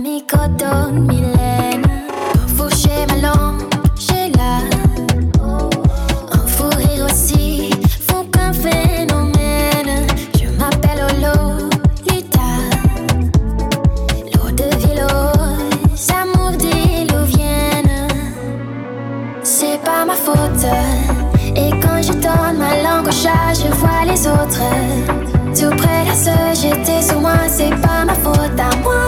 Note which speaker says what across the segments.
Speaker 1: Mycodon Milena, en fourcher ma langue, j'ai lâché un rire aussi fou qu'un phénomène. Je m'appelle Ololita, l'eau de vie lose, amour d'ilu vienne. C'est pas ma faute, et quand je donne ma langue au chat, je vois les autres tout près là se jeter sous moi. C'est pas ma faute à moi.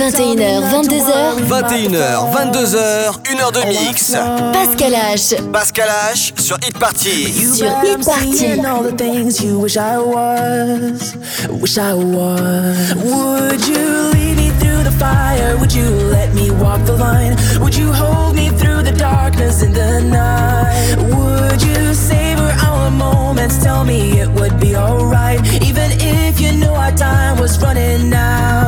Speaker 2: 21h, 22h.
Speaker 3: 21h, 22h, 1h de mix.
Speaker 2: Pascal H.
Speaker 3: Pascal H sur Hit Party.
Speaker 2: Sur Hit Party.
Speaker 4: all the things you wish I was. Wish I was. Would you lead me through the fire? Would you let me walk the line? Would you hold me through the darkness in the night? Would you savor our moments? Tell me it would be alright. Even if you know our time was running out.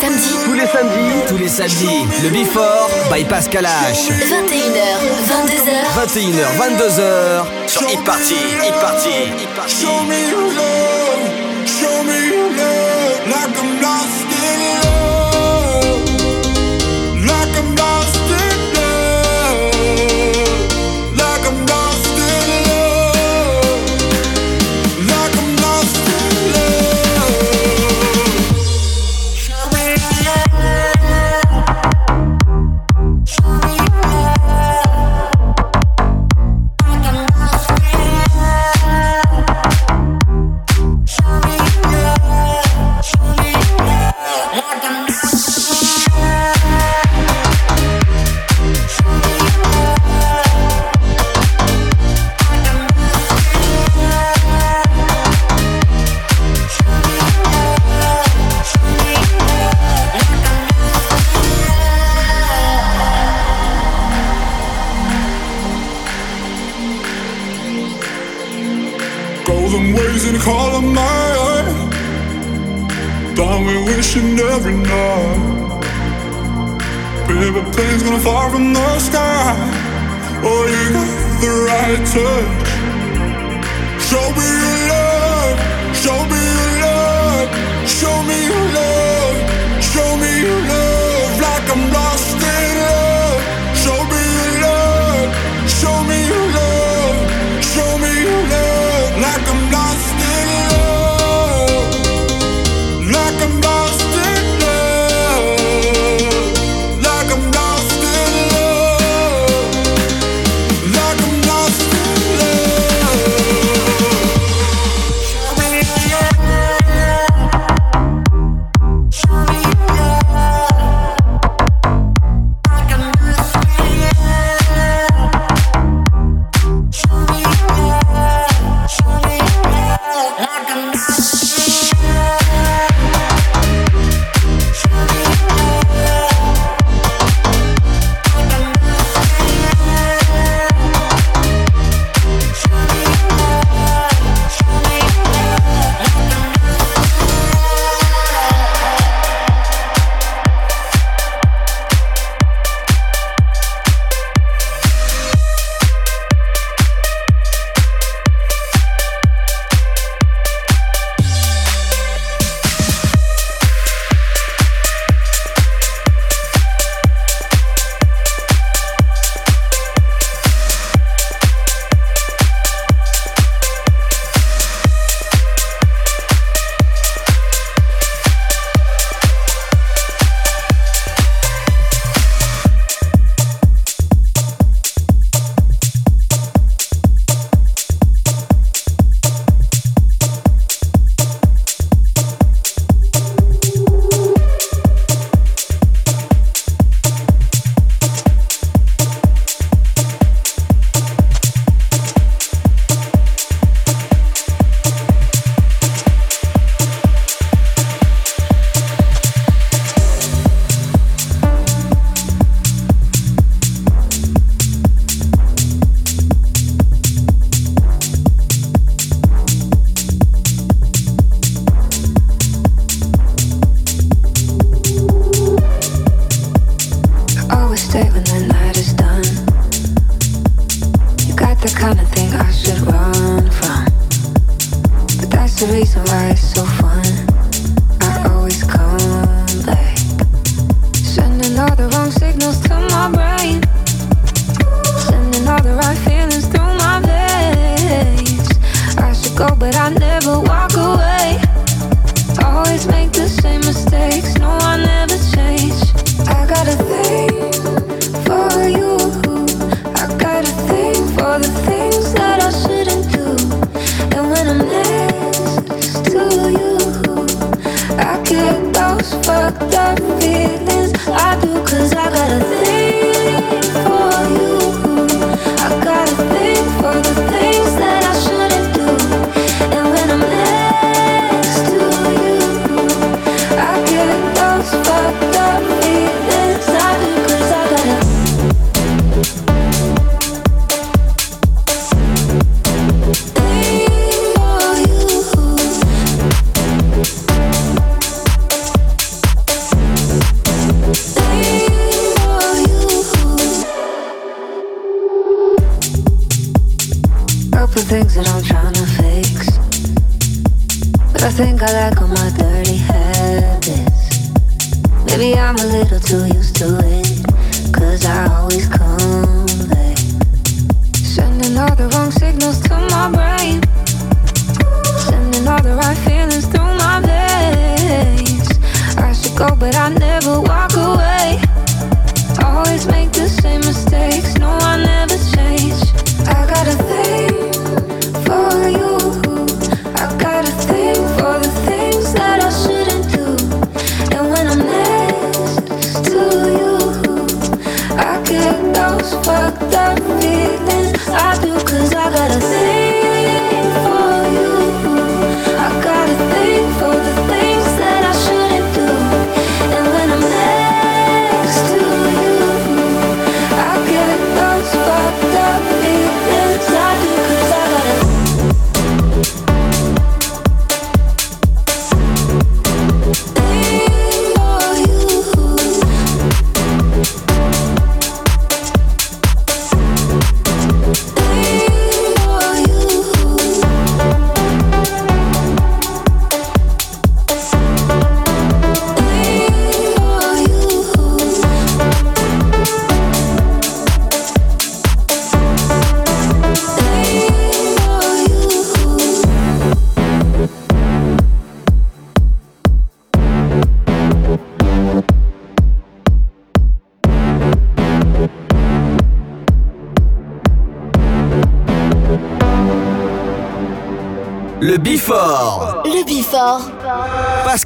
Speaker 2: Samedis.
Speaker 5: Tous les samedis. Tous les samedis. Le Before by Pascal H.
Speaker 2: 21h, 22h.
Speaker 5: 21h, 22h. Sur Hit Party. Hit Party. Hit Party.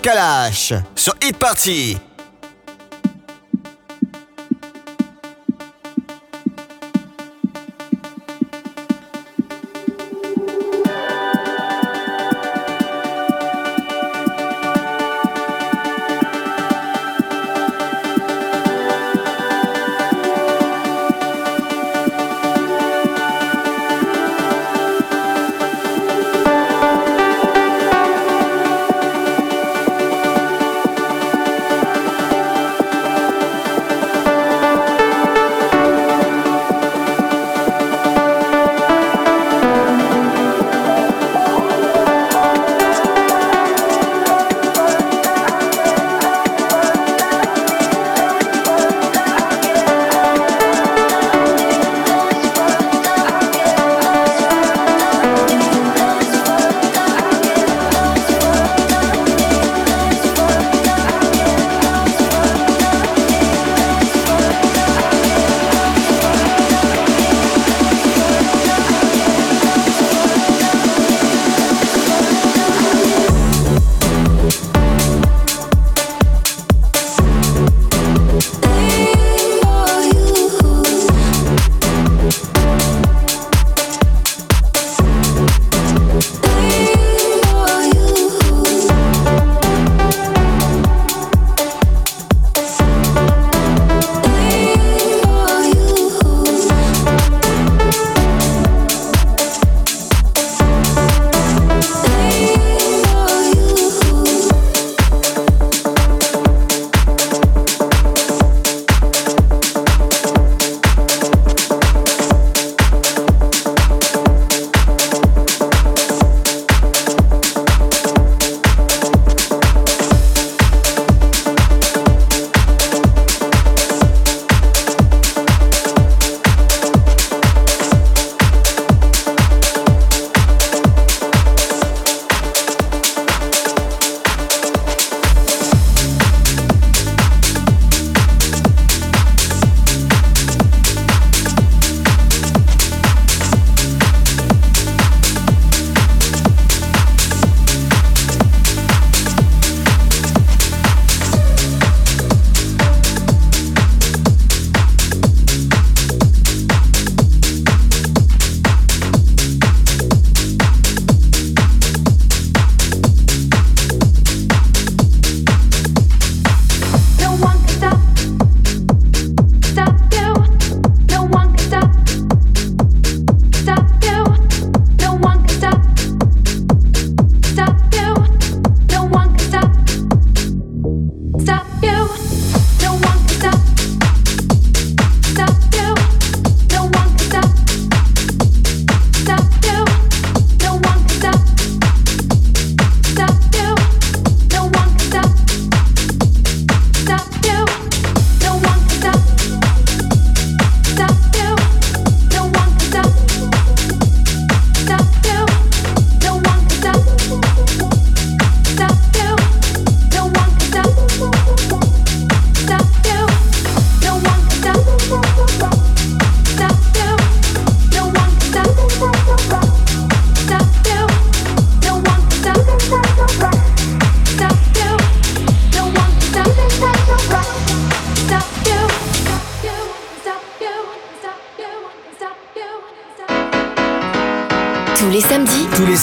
Speaker 6: Pascal H. Sur Hit Party.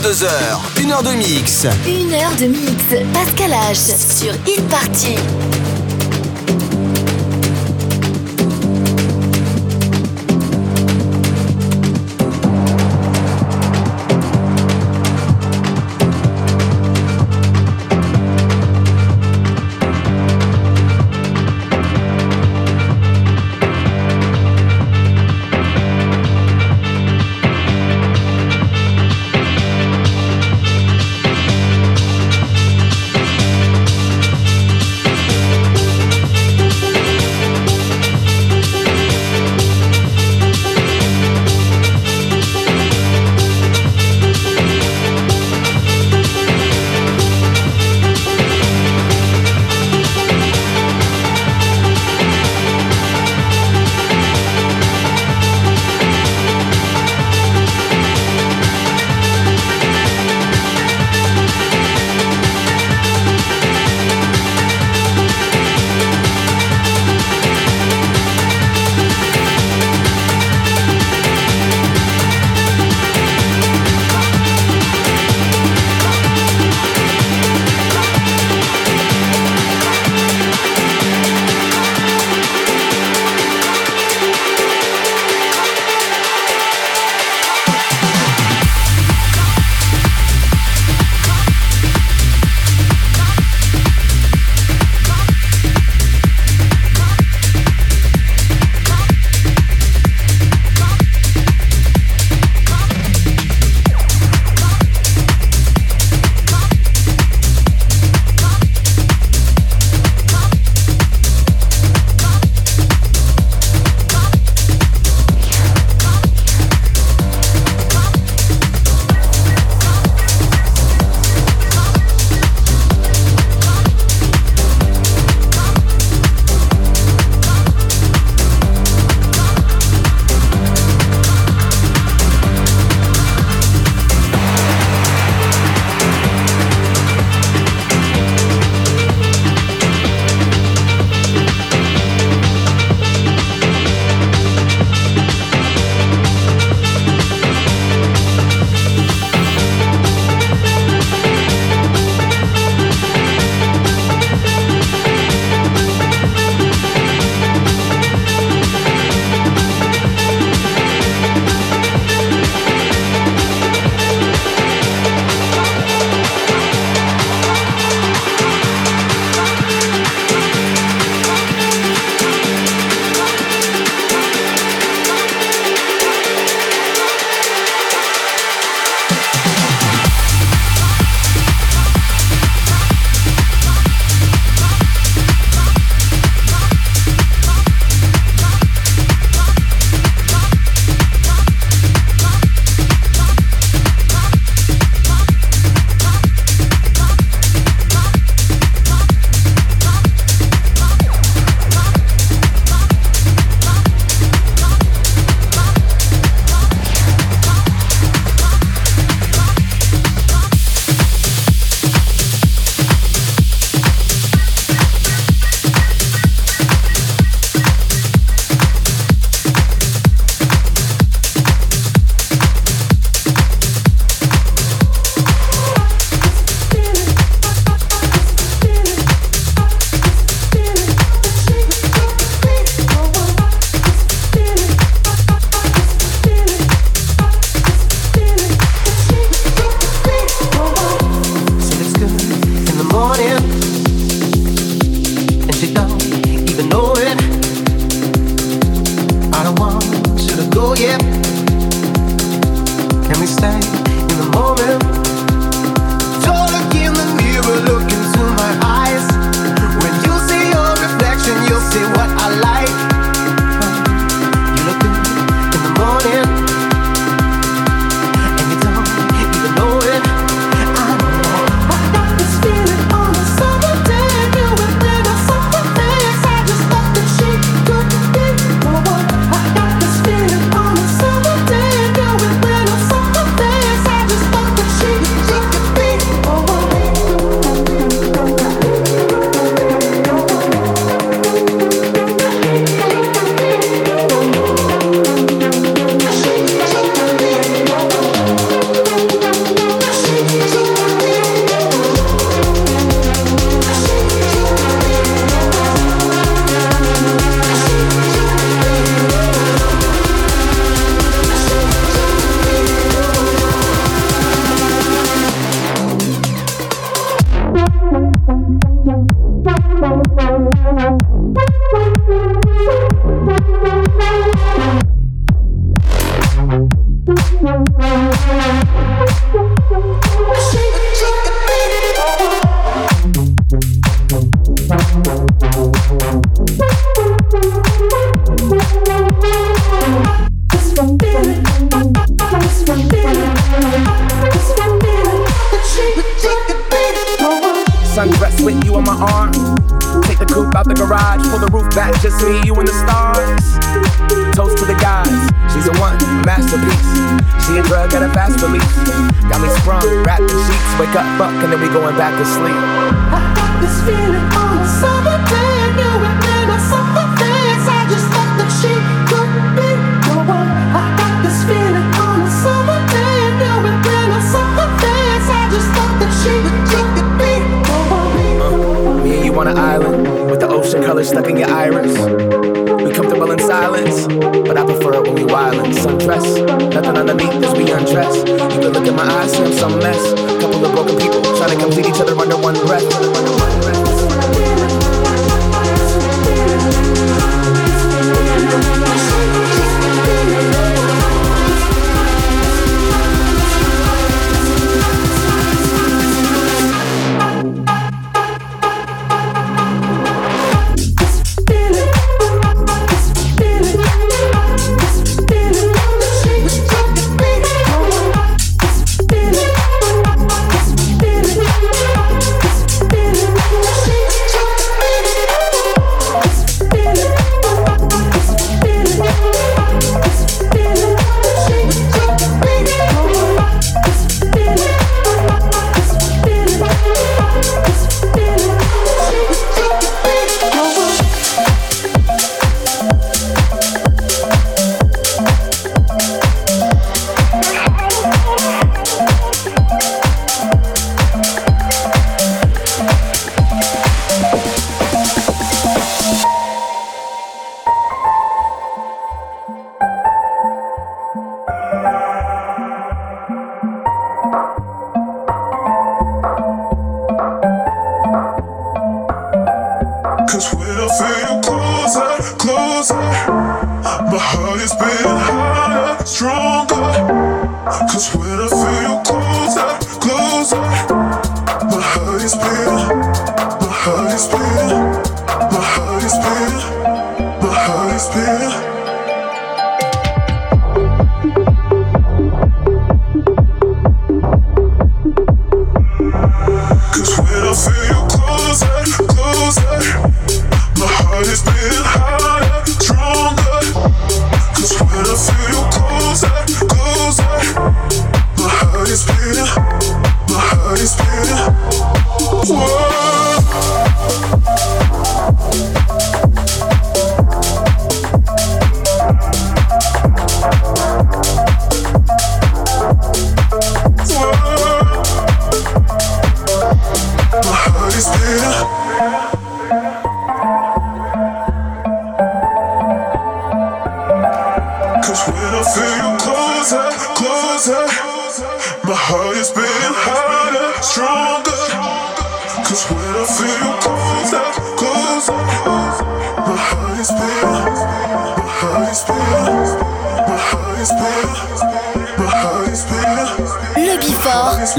Speaker 7: 22h.
Speaker 6: Une heure de mix.
Speaker 7: Une heure de mix. Pascal H. Sur Hit Party.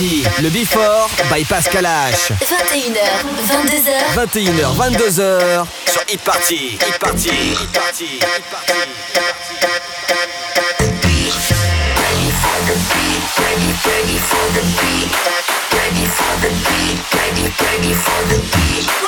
Speaker 6: le Before by Pascal H.
Speaker 2: 21h, 22h.
Speaker 6: 21h, 22h sur Hit Party. Hit Party. Hit Party. Hit Party.
Speaker 8: Ready for the beat, ready, ready for the beat, ready for the beat, ready, ready for the beat.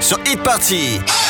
Speaker 5: Sur Hit Party.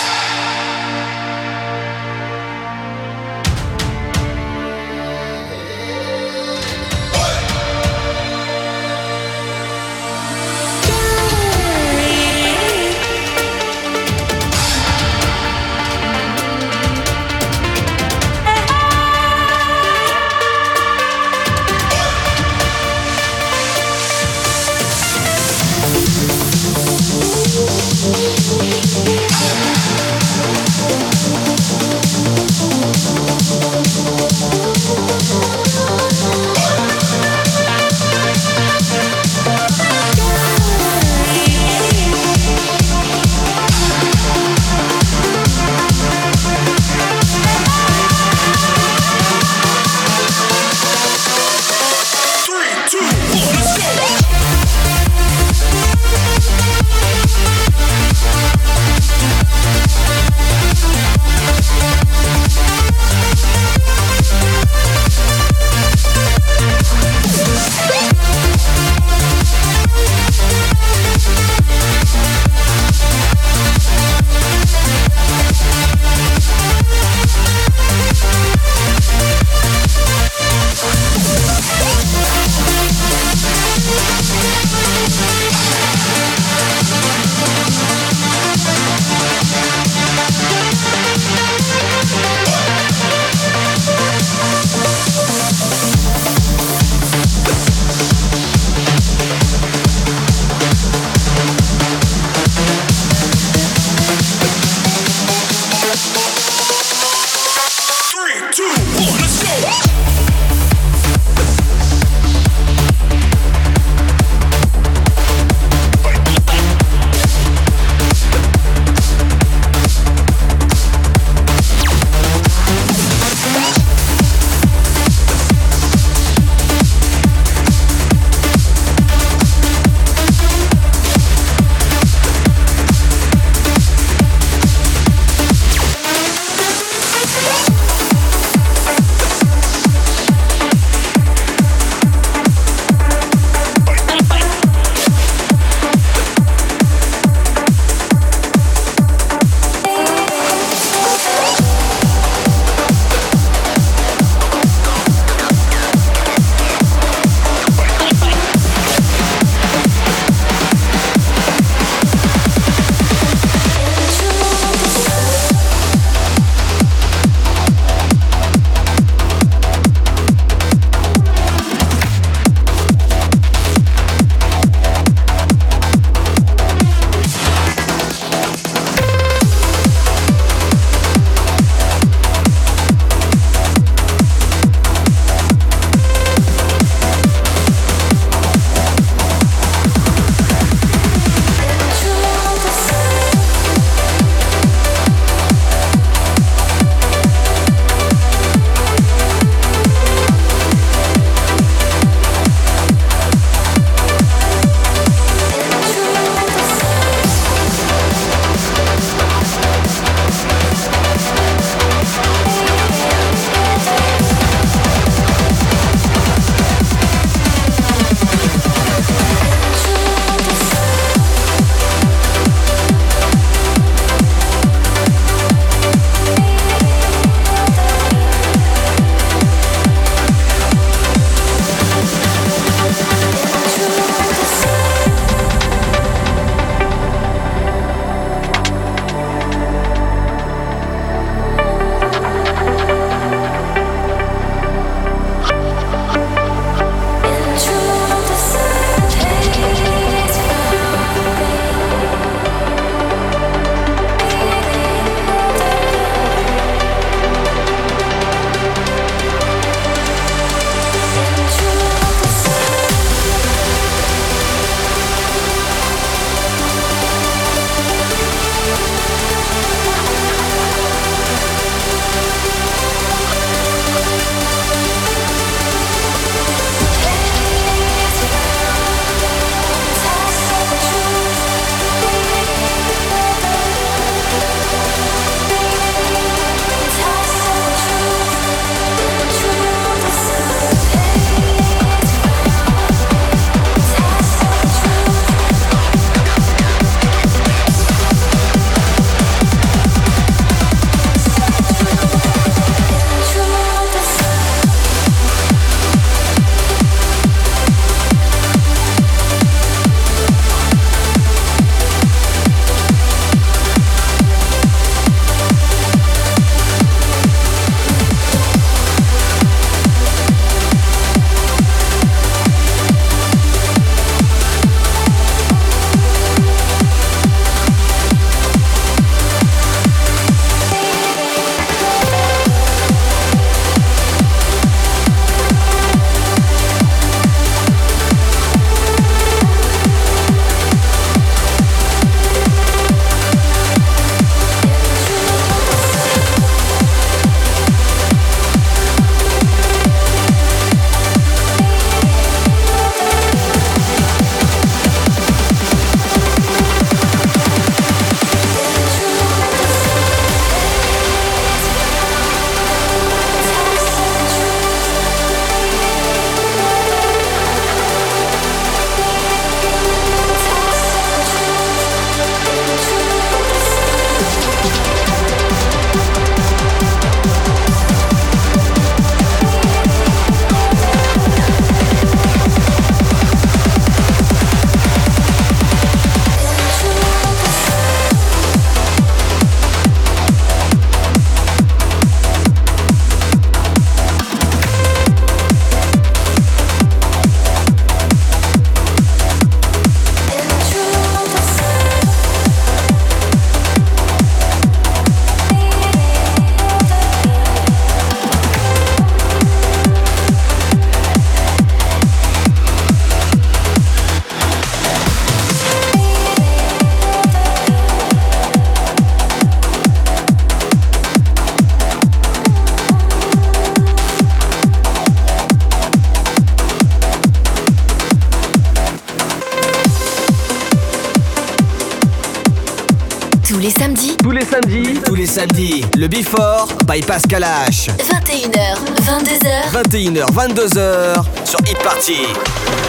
Speaker 6: Pascal H.
Speaker 2: 21h, 22h.
Speaker 6: 21h, 22h sur Hit Party.